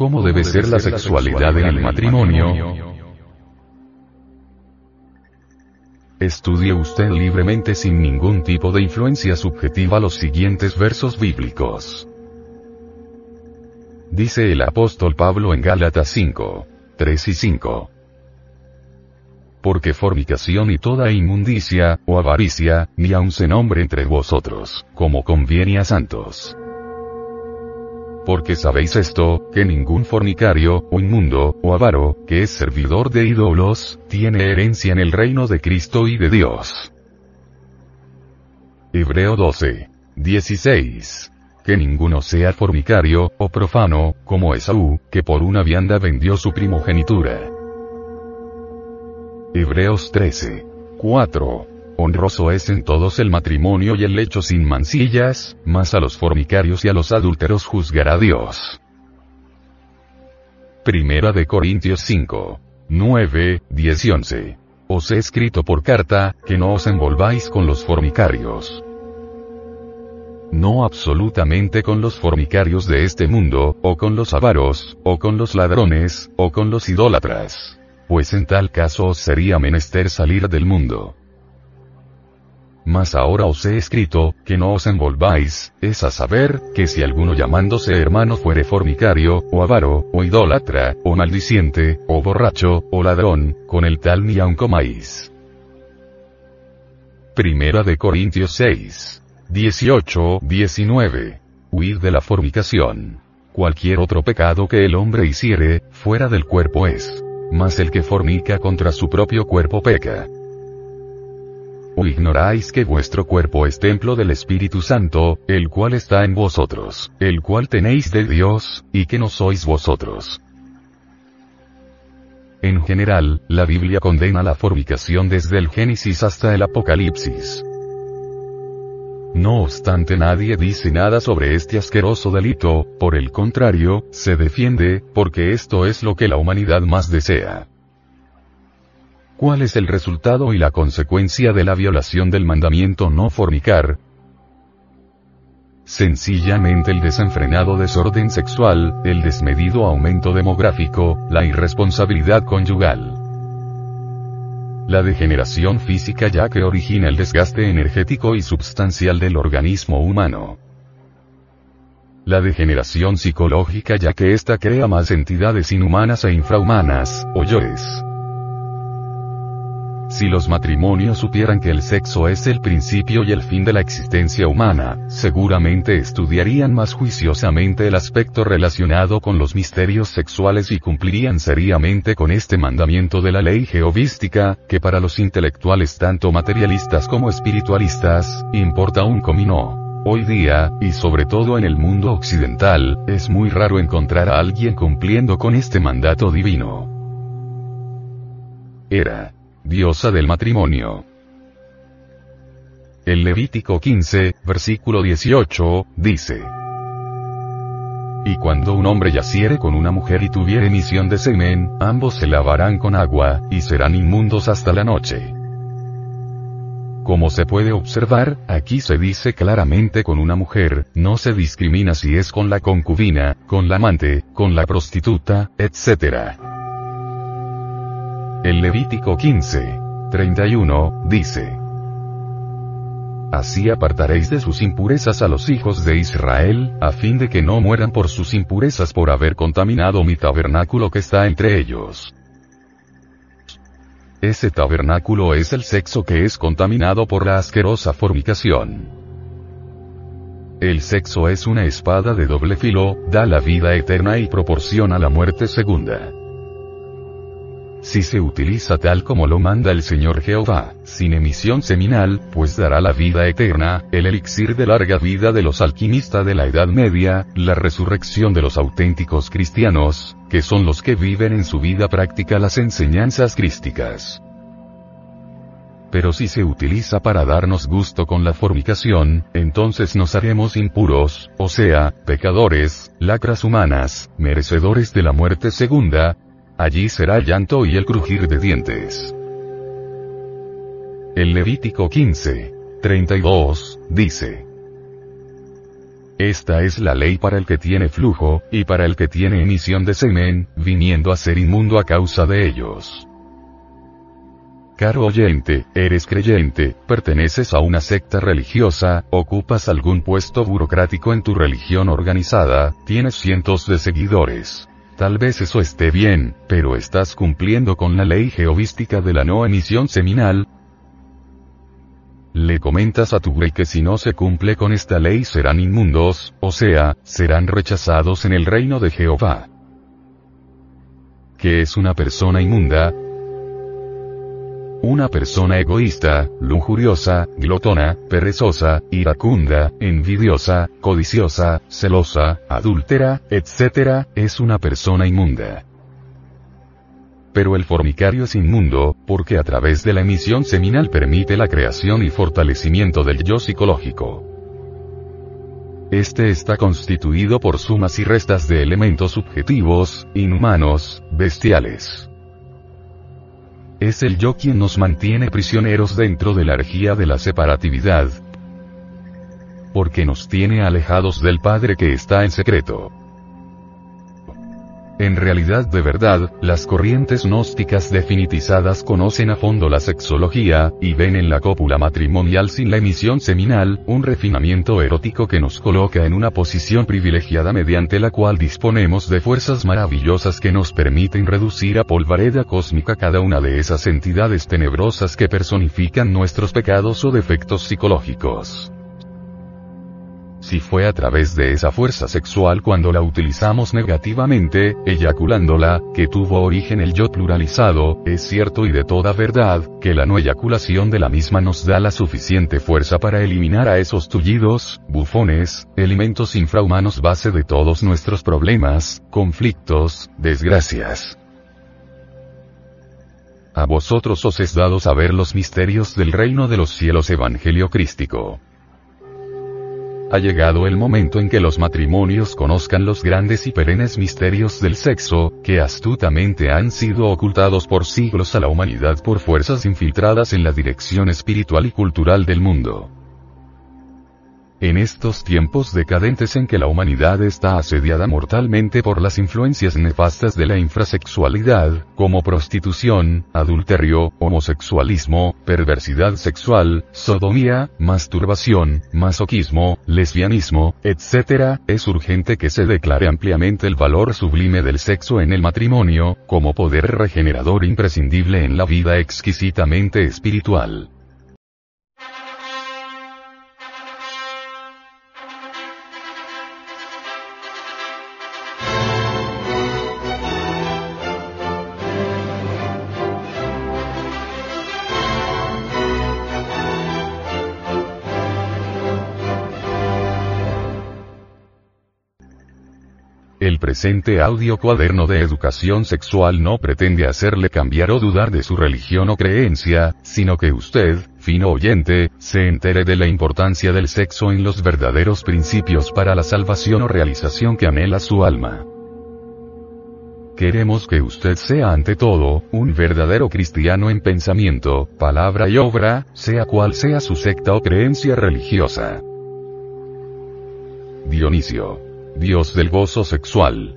¿Cómo debe ser la sexualidad en el matrimonio? Estudie usted libremente sin ningún tipo de influencia subjetiva los siguientes versos bíblicos. Dice el apóstol Pablo en Gálatas 5, 3 y 5. Porque fornicación y toda inmundicia, o avaricia, ni aun se nombre entre vosotros, como conviene a santos porque sabéis esto, que ningún fornicario, o inmundo, o avaro, que es servidor de ídolos, tiene herencia en el reino de Cristo y de Dios. Hebreo 12. 16. Que ninguno sea fornicario, o profano, como Esaú, que por una vianda vendió su primogenitura. Hebreos 13. 4 honroso es en todos el matrimonio y el lecho sin mancillas, mas a los fornicarios y a los adúlteros juzgará Dios. Primera de Corintios 5. 9, 10 y 11. Os he escrito por carta, que no os envolváis con los fornicarios. No absolutamente con los fornicarios de este mundo, o con los avaros, o con los ladrones, o con los idólatras. Pues en tal caso os sería menester salir del mundo. Mas ahora os he escrito, que no os envolváis, es a saber, que si alguno llamándose hermano fuere fornicario, o avaro, o idólatra, o maldiciente, o borracho, o ladrón, con el tal ni aun comáis. Primera de Corintios 6. 18, 19. Huid de la fornicación. Cualquier otro pecado que el hombre hiciere, fuera del cuerpo es. Mas el que fornica contra su propio cuerpo peca. ¿O ignoráis que vuestro cuerpo es templo del Espíritu Santo, el cual está en vosotros, el cual tenéis de Dios, y que no sois vosotros? En general, la Biblia condena la fornicación desde el Génesis hasta el Apocalipsis. No obstante nadie dice nada sobre este asqueroso delito, por el contrario, se defiende, porque esto es lo que la humanidad más desea. ¿Cuál es el resultado y la consecuencia de la violación del mandamiento no fornicar? Sencillamente el desenfrenado desorden sexual, el desmedido aumento demográfico, la irresponsabilidad conyugal. La degeneración física ya que origina el desgaste energético y substancial del organismo humano. La degeneración psicológica ya que ésta crea más entidades inhumanas e infrahumanas, o yoes. Si los matrimonios supieran que el sexo es el principio y el fin de la existencia humana, seguramente estudiarían más juiciosamente el aspecto relacionado con los misterios sexuales y cumplirían seriamente con este mandamiento de la ley geovística, que para los intelectuales tanto materialistas como espiritualistas, importa un comino. Hoy día, y sobre todo en el mundo occidental, es muy raro encontrar a alguien cumpliendo con este mandato divino. Era diosa del matrimonio. El Levítico 15, versículo 18, dice. Y cuando un hombre yaciere con una mujer y tuviere emisión de semen, ambos se lavarán con agua, y serán inmundos hasta la noche. Como se puede observar, aquí se dice claramente con una mujer, no se discrimina si es con la concubina, con la amante, con la prostituta, etc. El Levítico 15. 31, dice. Así apartaréis de sus impurezas a los hijos de Israel, a fin de que no mueran por sus impurezas por haber contaminado mi tabernáculo que está entre ellos. Ese tabernáculo es el sexo que es contaminado por la asquerosa fornicación. El sexo es una espada de doble filo, da la vida eterna y proporciona la muerte segunda. Si se utiliza tal como lo manda el Señor Jehová, sin emisión seminal, pues dará la vida eterna, el elixir de larga vida de los alquimistas de la Edad Media, la resurrección de los auténticos cristianos, que son los que viven en su vida práctica las enseñanzas crísticas. Pero si se utiliza para darnos gusto con la fornicación, entonces nos haremos impuros, o sea, pecadores, lacras humanas, merecedores de la muerte segunda, Allí será llanto y el crujir de dientes. El Levítico 15. 32, dice. Esta es la ley para el que tiene flujo, y para el que tiene emisión de semen, viniendo a ser inmundo a causa de ellos. Caro oyente, eres creyente, perteneces a una secta religiosa, ocupas algún puesto burocrático en tu religión organizada, tienes cientos de seguidores. Tal vez eso esté bien, pero estás cumpliendo con la ley geovística de la no emisión seminal. Le comentas a tu rey que si no se cumple con esta ley serán inmundos, o sea, serán rechazados en el reino de Jehová. ¿Qué es una persona inmunda? Una persona egoísta, lujuriosa, glotona, perezosa, iracunda, envidiosa, codiciosa, celosa, adúltera, etc., es una persona inmunda. Pero el formicario es inmundo, porque a través de la emisión seminal permite la creación y fortalecimiento del yo psicológico. Este está constituido por sumas y restas de elementos subjetivos, inhumanos, bestiales. Es el yo quien nos mantiene prisioneros dentro de la energía de la separatividad. Porque nos tiene alejados del Padre que está en secreto. En realidad de verdad, las corrientes gnósticas definitizadas conocen a fondo la sexología, y ven en la cópula matrimonial sin la emisión seminal, un refinamiento erótico que nos coloca en una posición privilegiada mediante la cual disponemos de fuerzas maravillosas que nos permiten reducir a polvareda cósmica cada una de esas entidades tenebrosas que personifican nuestros pecados o defectos psicológicos. Si fue a través de esa fuerza sexual cuando la utilizamos negativamente, eyaculándola, que tuvo origen el yo pluralizado, es cierto y de toda verdad, que la no eyaculación de la misma nos da la suficiente fuerza para eliminar a esos tullidos, bufones, elementos infrahumanos base de todos nuestros problemas, conflictos, desgracias. A vosotros os es dado saber los misterios del reino de los cielos evangelio crístico. Ha llegado el momento en que los matrimonios conozcan los grandes y perennes misterios del sexo, que astutamente han sido ocultados por siglos a la humanidad por fuerzas infiltradas en la dirección espiritual y cultural del mundo. En estos tiempos decadentes en que la humanidad está asediada mortalmente por las influencias nefastas de la infrasexualidad, como prostitución, adulterio, homosexualismo, perversidad sexual, sodomía, masturbación, masoquismo, lesbianismo, etc., es urgente que se declare ampliamente el valor sublime del sexo en el matrimonio, como poder regenerador imprescindible en la vida exquisitamente espiritual. El presente audio cuaderno de educación sexual no pretende hacerle cambiar o dudar de su religión o creencia, sino que usted, fino oyente, se entere de la importancia del sexo en los verdaderos principios para la salvación o realización que anhela su alma. Queremos que usted sea ante todo, un verdadero cristiano en pensamiento, palabra y obra, sea cual sea su secta o creencia religiosa. Dionisio Dios del gozo sexual.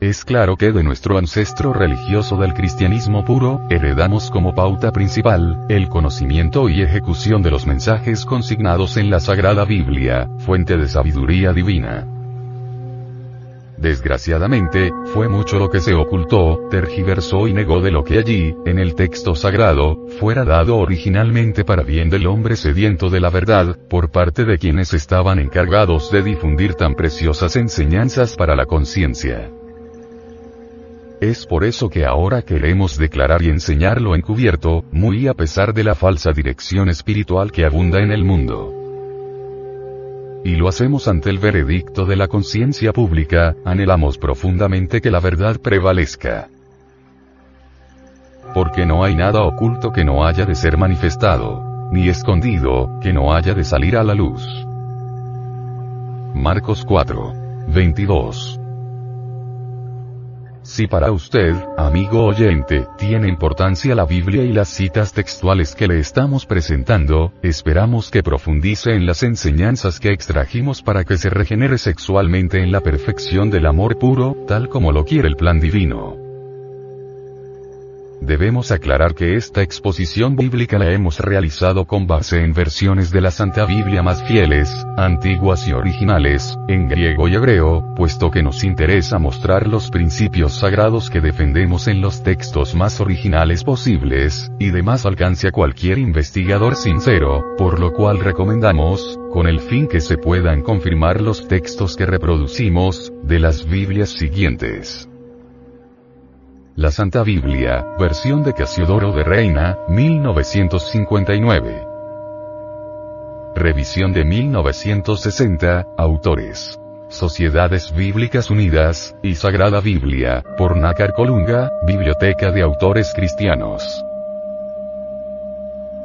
Es claro que de nuestro ancestro religioso del cristianismo puro, heredamos como pauta principal, el conocimiento y ejecución de los mensajes consignados en la Sagrada Biblia, fuente de sabiduría divina. Desgraciadamente, fue mucho lo que se ocultó, tergiversó y negó de lo que allí, en el texto sagrado, fuera dado originalmente para bien del hombre sediento de la verdad, por parte de quienes estaban encargados de difundir tan preciosas enseñanzas para la conciencia. Es por eso que ahora queremos declarar y enseñarlo encubierto, muy a pesar de la falsa dirección espiritual que abunda en el mundo y lo hacemos ante el veredicto de la conciencia pública, anhelamos profundamente que la verdad prevalezca. Porque no hay nada oculto que no haya de ser manifestado, ni escondido, que no haya de salir a la luz. Marcos 4. 22. Si para usted, amigo oyente, tiene importancia la Biblia y las citas textuales que le estamos presentando, esperamos que profundice en las enseñanzas que extrajimos para que se regenere sexualmente en la perfección del amor puro, tal como lo quiere el plan divino. Debemos aclarar que esta exposición bíblica la hemos realizado con base en versiones de la Santa Biblia más fieles, antiguas y originales, en griego y hebreo, puesto que nos interesa mostrar los principios sagrados que defendemos en los textos más originales posibles, y de más alcance a cualquier investigador sincero, por lo cual recomendamos, con el fin que se puedan confirmar los textos que reproducimos, de las Biblias siguientes. La Santa Biblia, versión de Casiodoro de Reina, 1959. Revisión de 1960, autores. Sociedades Bíblicas Unidas, y Sagrada Biblia, por Nácar Colunga, Biblioteca de Autores Cristianos.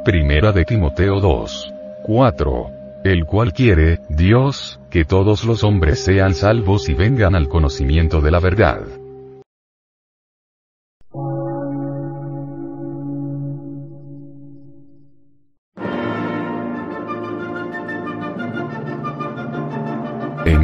Primera de Timoteo 2. 4. El cual quiere, Dios, que todos los hombres sean salvos y vengan al conocimiento de la verdad.